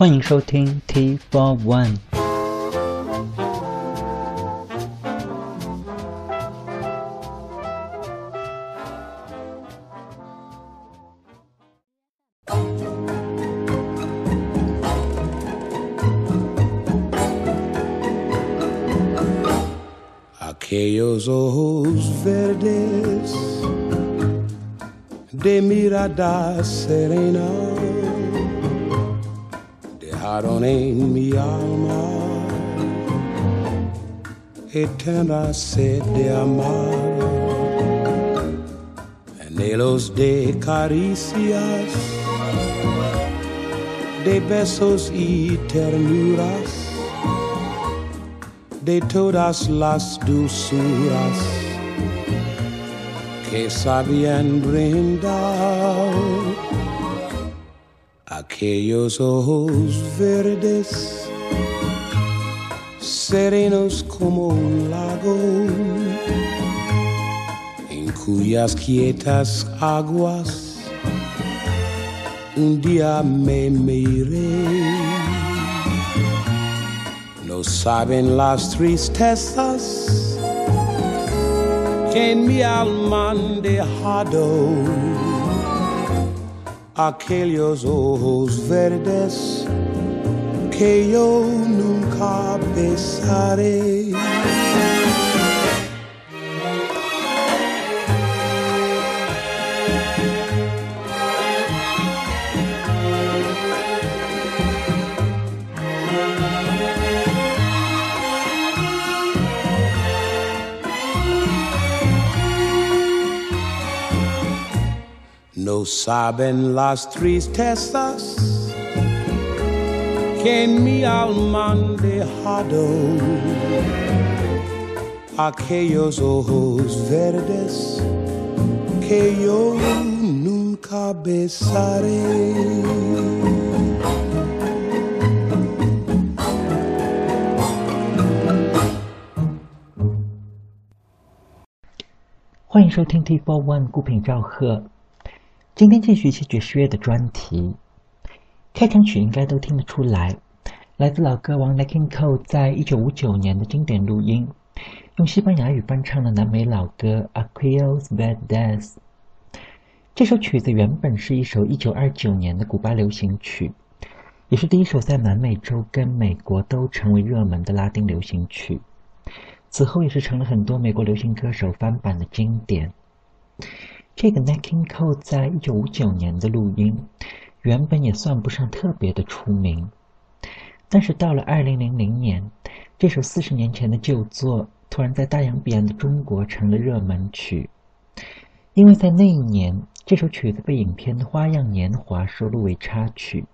欢迎收听 T Four One。Aquellos ojos verdes de mirada serena En mi alma. Eterna sed de amar, anhelos de caricias, de besos y ternuras. De todas las dulzuras que sabían brindar aquellos ojos verdes, serenos como un lago, en cuyas quietas aguas un día me miré. No saben las tristezas que en mi alma han dejado aquellos ojos verdes que yo nunca besaré. No saben las tristezas que en mi alma han dejado aquellos ojos verdes que yo nunca besaré. 欢迎收听 T Four One 孤品赵贺。 今天继续一期爵士乐的专题。开场曲应该都听得出来，来自老歌王 Nat King Cole 在一九五九年的经典录音，用西班牙语翻唱的南美老歌《Aquellos Verdes》。这首曲子原本是一首一九二九年的古巴流行曲，也是第一首在南美洲跟美国都成为热门的拉丁流行曲。此后也是成了很多美国流行歌手翻版的经典。这个 Nat King Cole 在一九五九年的录音，原本也算不上特别的出名，但是到了二零零零年，这首四十年前的旧作突然在大洋彼岸的中国成了热门曲，因为在那一年，这首曲子被影片《花样年华》收录为插曲，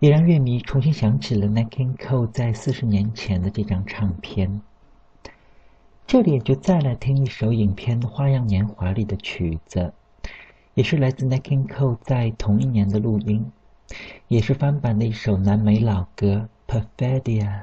也让乐迷重新想起了 Nat King Cole 在四十年前的这张唱片。这里也就再来听一首影片《花样年华》里的曲子，也是来自 Nat King Cole 在同一年的录音，也是翻版的一首南美老歌《Perfidia》。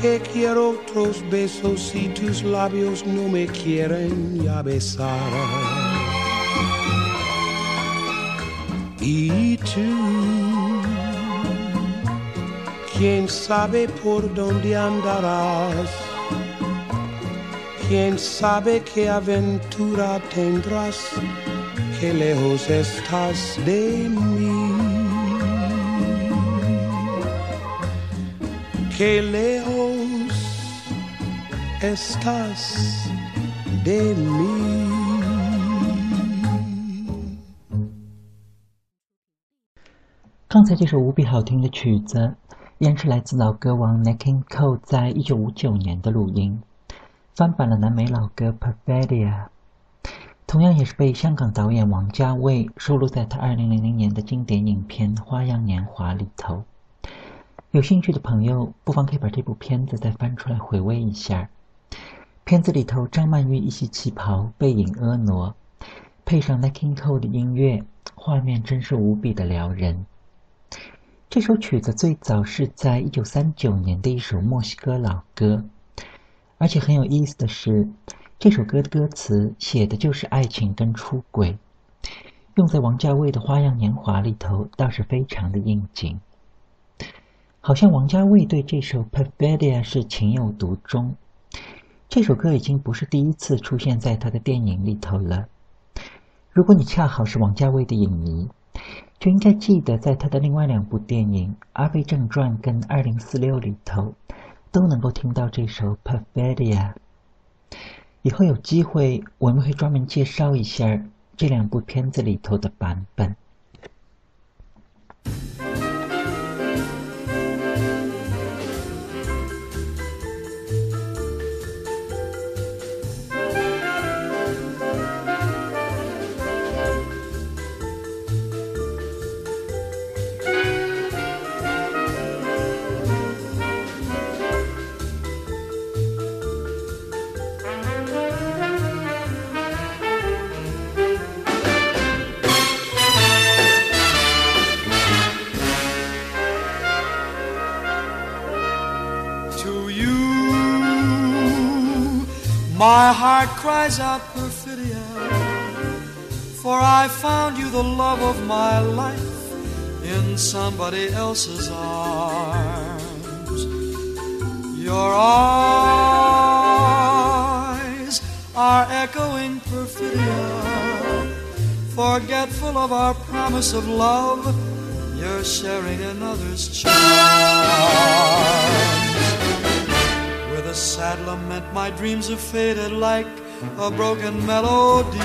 Qué quiero otros besos si tus labios no me quieren ya besar? Y tú, quién sabe por dónde andarás, quién sabe qué aventura tendrás, qué lejos estás de mí. qué lejos estás de mí。刚才这首无比好听的曲子，依然是来自老歌王 n a k i n g Cole 在一九五九年的录音，翻版了南美老歌《Perfidia》，同样也是被香港导演王家卫收录在他二零零零年的经典影片《花样年华》里头。有兴趣的朋友，不妨可以把这部片子再翻出来回味一下。片子里头，张曼玉一袭旗袍，背影婀娜，配上 Nat King Cole 的音乐，画面真是无比的撩人。这首曲子最早是在一九三九年的一首墨西哥老歌，而且很有意思的是，这首歌的歌词写的就是爱情跟出轨，用在王家卫的《花样年华》里头，倒是非常的应景。好像王家卫对这首《Perfidia》是情有独钟。这首歌已经不是第一次出现在他的电影里头了。如果你恰好是王家卫的影迷，就应该记得在他的另外两部电影《阿飞正传》跟《二零四六》里头，都能够听到这首《Perfidia》。以后有机会，我们会专门介绍一下这两部片子里头的版本。Cries out perfidia, for I found you the love of my life in somebody else's arms. Your eyes are echoing perfidia, forgetful of our promise of love, you're sharing another's charms With a sad lament, my dreams have faded like a broken melody.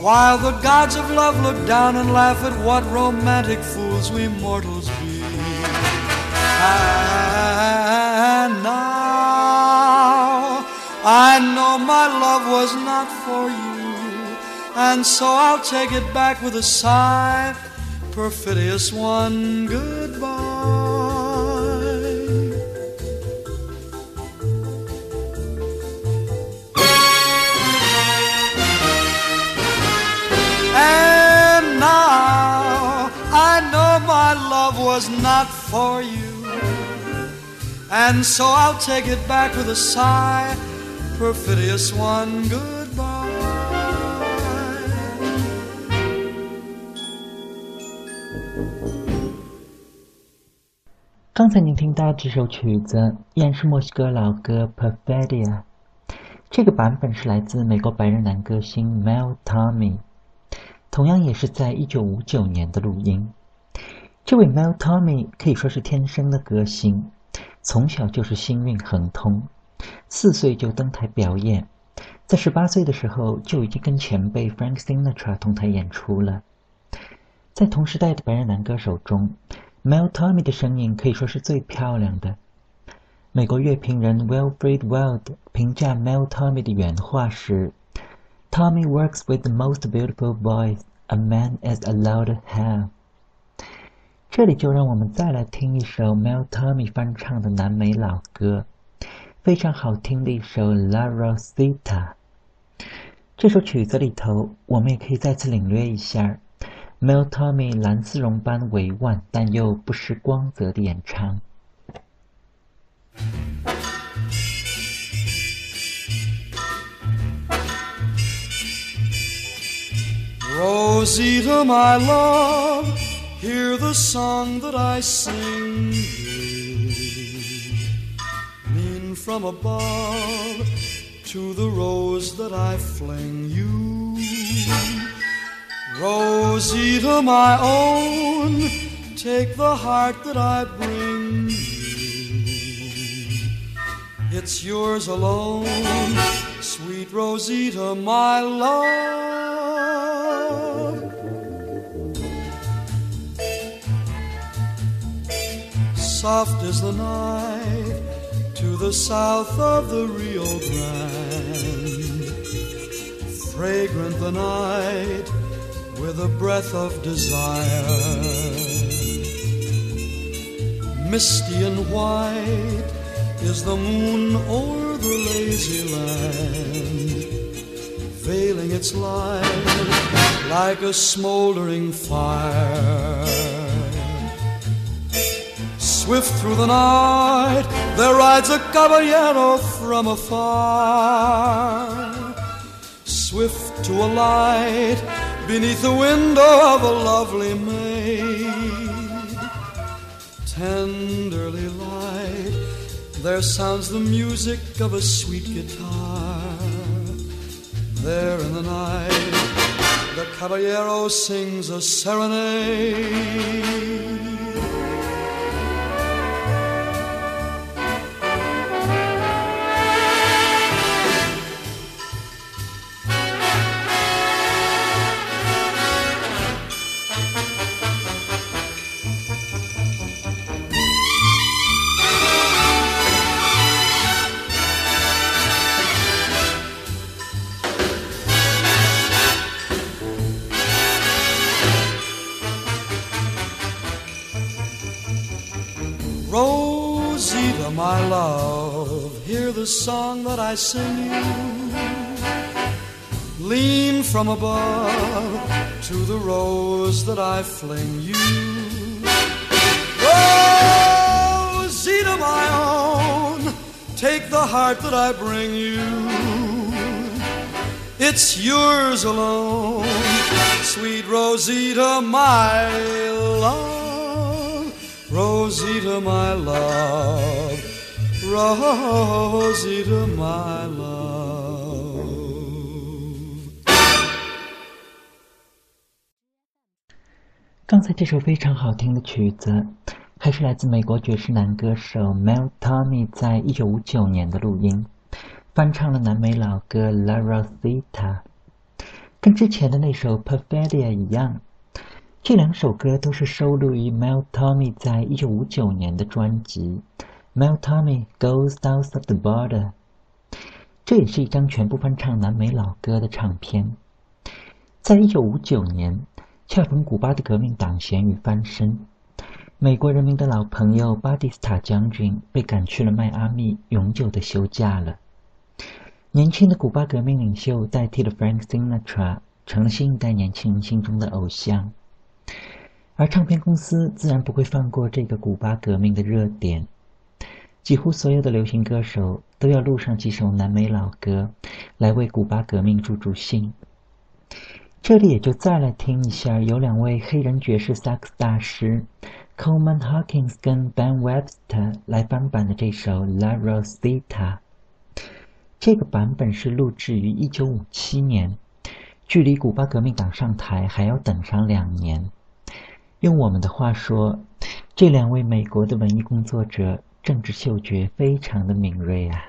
While the gods of love look down and laugh at what romantic fools we mortals be. And now I know my love was not for you, and so I'll take it back with a sigh. Perfidious one, goodbye. And now I know my love was not for you. And so I'll take it back with a sigh. Perfidious one, goodbye. 刚才您听到这首曲子，依然是墨西哥老歌《Perfidia》。这个版本是来自美国白人男歌星 Mel Tommy。 同样也是在一九五九年的录音。这位 Mel Tommy 可以说是天生的歌星，从小就是星运亨通，四岁就登台表演，在十八岁的时候就已经跟前辈 Frank Sinatra 同台演出了。在同时代的白人男歌手中，Mel Tommy 的声音可以说是最漂亮的。美国乐评人 Wilfred Weld 评价 Mel Tommy 的原话是。Tommy works with the most beautiful voice a man is allowed to have。这里就让我们再来听一首 Mel Tommy 翻唱的南美老歌，非常好听的一首《La Rosita》。这首曲子里头，我们也可以再次领略一下 Mel Tommy 蓝丝绒般委婉但又不失光泽的演唱。Rosita, my love, hear the song that I sing you. From above to the rose that I fling you. Rosita, my own, take the heart that I bring you. It's yours alone, sweet Rosita, my love. Soft is the night to the south of the Rio Grande. Fragrant the night with a breath of desire. Misty and white is the moon o'er the lazy land, veiling its light like a smoldering fire. Swift through the night, there rides a caballero from afar. Swift to alight beneath the window of a lovely maid. Tenderly light, there sounds the music of a sweet guitar. There in the night, the caballero sings a serenade. Rosita, my love, hear the song that I sing you. Lean from above to the rose that I fling you. Rosita, my own, take the heart that I bring you. It's yours alone, sweet Rosita, my love. Rosita, my love. Rosita, my love. 刚才这首非常好听的曲子，还是来自美国爵士男歌手 Mel Tommy 在一九五九年的录音，翻唱了南美老歌《La Rosita》，跟之前的那首《Perfidia》一样。这两首歌都是收录于 Mel Tommy 在一九五九年的专辑《Mel Tommy Goes South of the Border》，这也是一张全部翻唱南美老歌的唱片。在一九五九年，恰逢古巴的革命党咸鱼翻身，美国人民的老朋友巴蒂斯塔将军被赶去了迈阿密，永久的休假了。年轻的古巴革命领袖代替了 Frank Sinatra，成了新一代年轻人心中的偶像。而唱片公司自然不会放过这个古巴革命的热点，几乎所有的流行歌手都要录上几首南美老歌，来为古巴革命助助兴。这里也就再来听一下由两位黑人爵士萨克斯大师 Coleman Hawkins 跟 Ben Webster 来翻版的这首《La Rosita》。这个版本是录制于1957年，距离古巴革命党上台还要等上两年。用我们的话说，这两位美国的文艺工作者政治嗅觉非常的敏锐啊。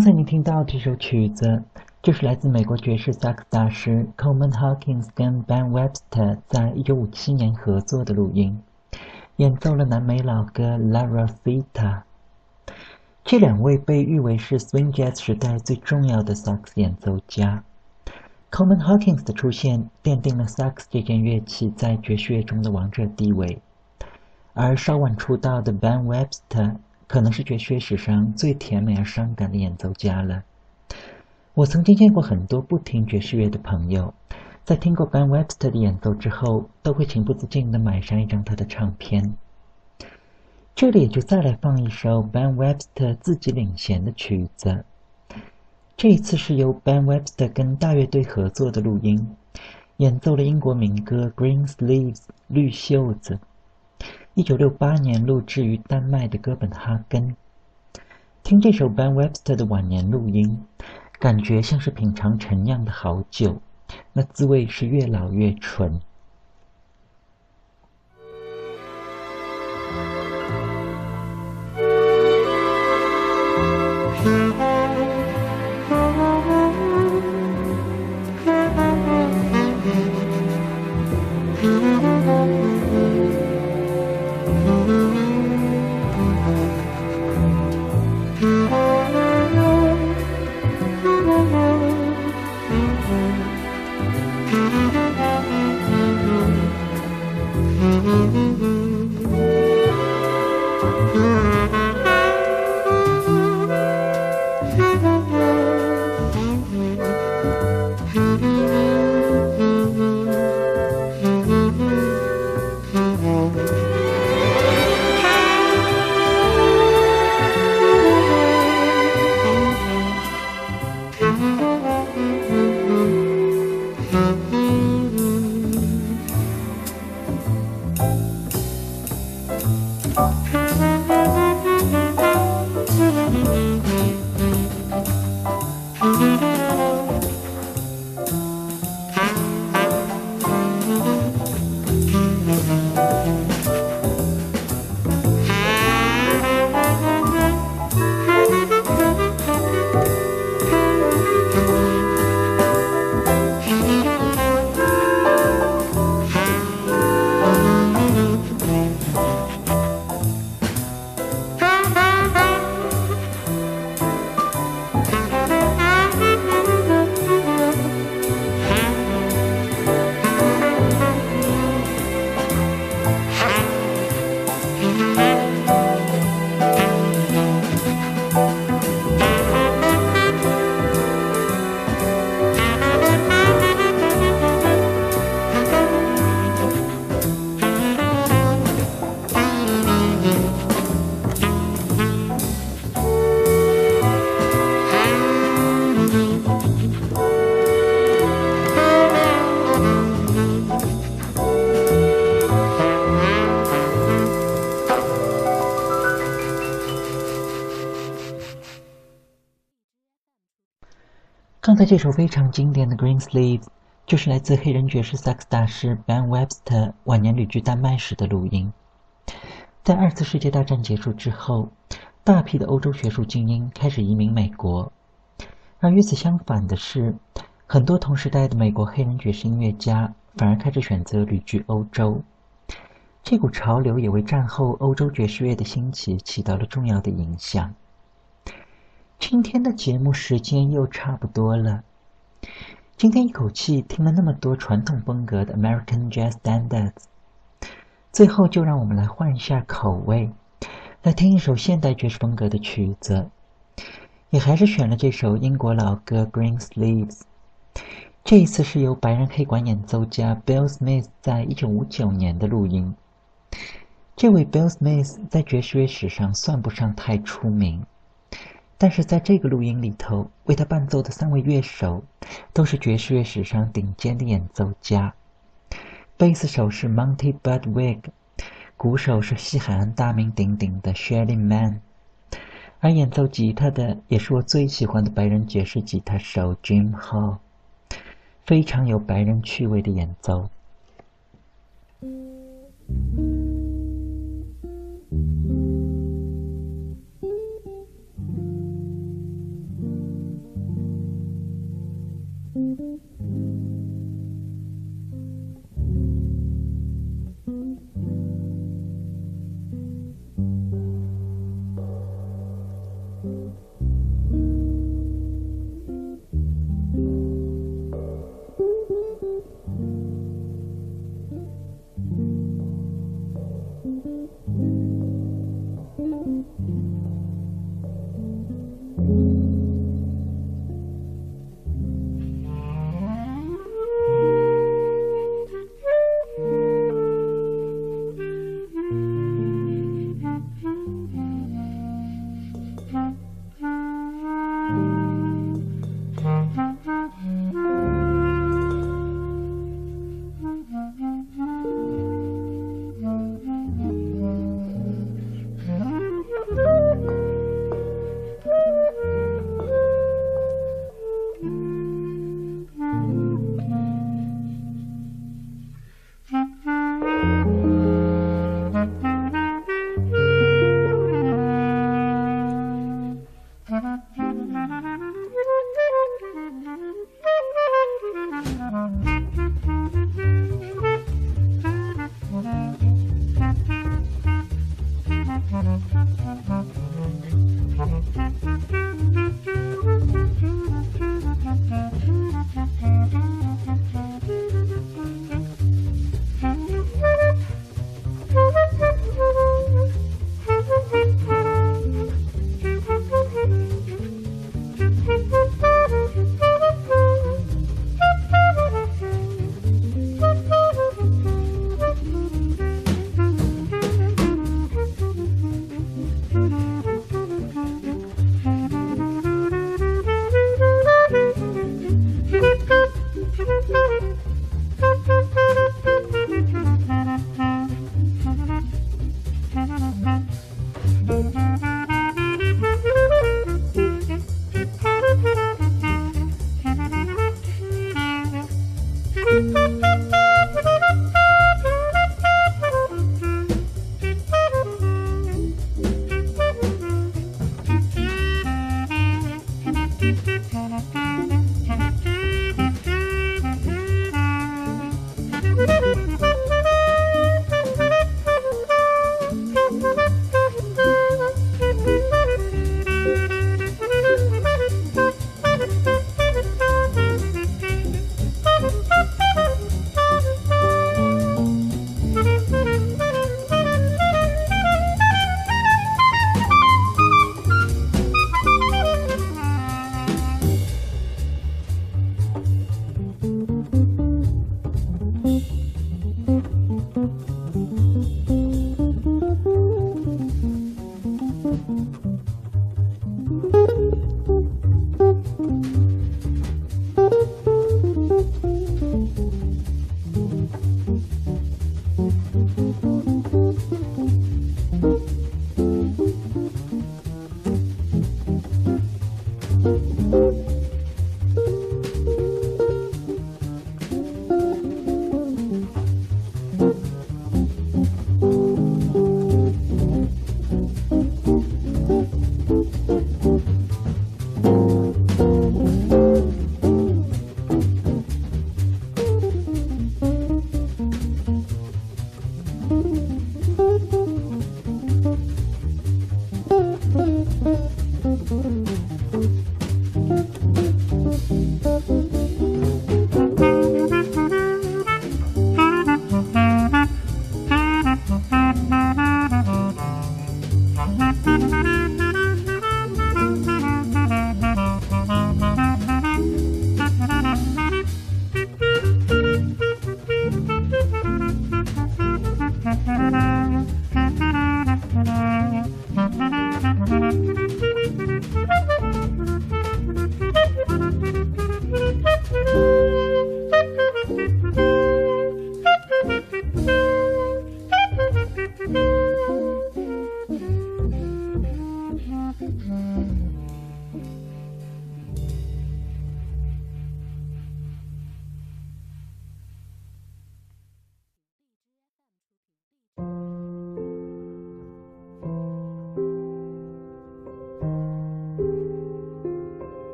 刚才你听到这首曲子，就是来自美国爵士萨克斯大师 Coleman Hawkins 跟 Ben Webster 在一九五七年合作的录音，演奏了南美老歌《Lara Fita》。这两位被誉为是 Swing Jazz 时代最重要的萨克斯演奏家。Coleman Hawkins 的出现奠定了萨克斯这件乐器在爵士乐中的王者地位，而稍晚出道的 Ben Webster。可能是爵士乐史上最甜美而伤感的演奏家了。我曾经见过很多不听爵士乐的朋友，在听过 Ben Webster 的演奏之后，都会情不自禁的买上一张他的唱片。这里就再来放一首 Ben Webster 自己领衔的曲子，这一次是由 Ben Webster 跟大乐队合作的录音，演奏了英国民歌《Green Sleeves》绿袖子。一九六八年录制于丹麦的哥本哈根。听这首 Ben Webster 的晚年录音，感觉像是品尝陈酿的好酒，那滋味是越老越醇。才这首非常经典的《Green Sleeves》就是来自黑人爵士萨克斯大师 Ben Webster 晚年旅居丹麦时的录音。在二次世界大战结束之后，大批的欧洲学术精英开始移民美国，而与此相反的是，很多同时代的美国黑人爵士音乐家反而开始选择旅居欧洲。这股潮流也为战后欧洲爵士乐的兴起起到了重要的影响。今天的节目时间又差不多了。今天一口气听了那么多传统风格的 American Jazz Standards，最后就让我们来换一下口味，来听一首现代爵士风格的曲子。也还是选了这首英国老歌《Green Sleeves》，这一次是由白人黑管演奏家 Bill Smith 在一九五九年的录音。这位 Bill Smith 在爵士乐史上算不上太出名。但是在这个录音里头，为他伴奏的三位乐手都是爵士乐史上顶尖的演奏家。贝斯手是 Monty Budwig，鼓手是西海岸大名鼎鼎的 Shelly Man，而演奏吉他的也是我最喜欢的白人爵士吉他手 Jim Hall，非常有白人趣味的演奏。Thank you.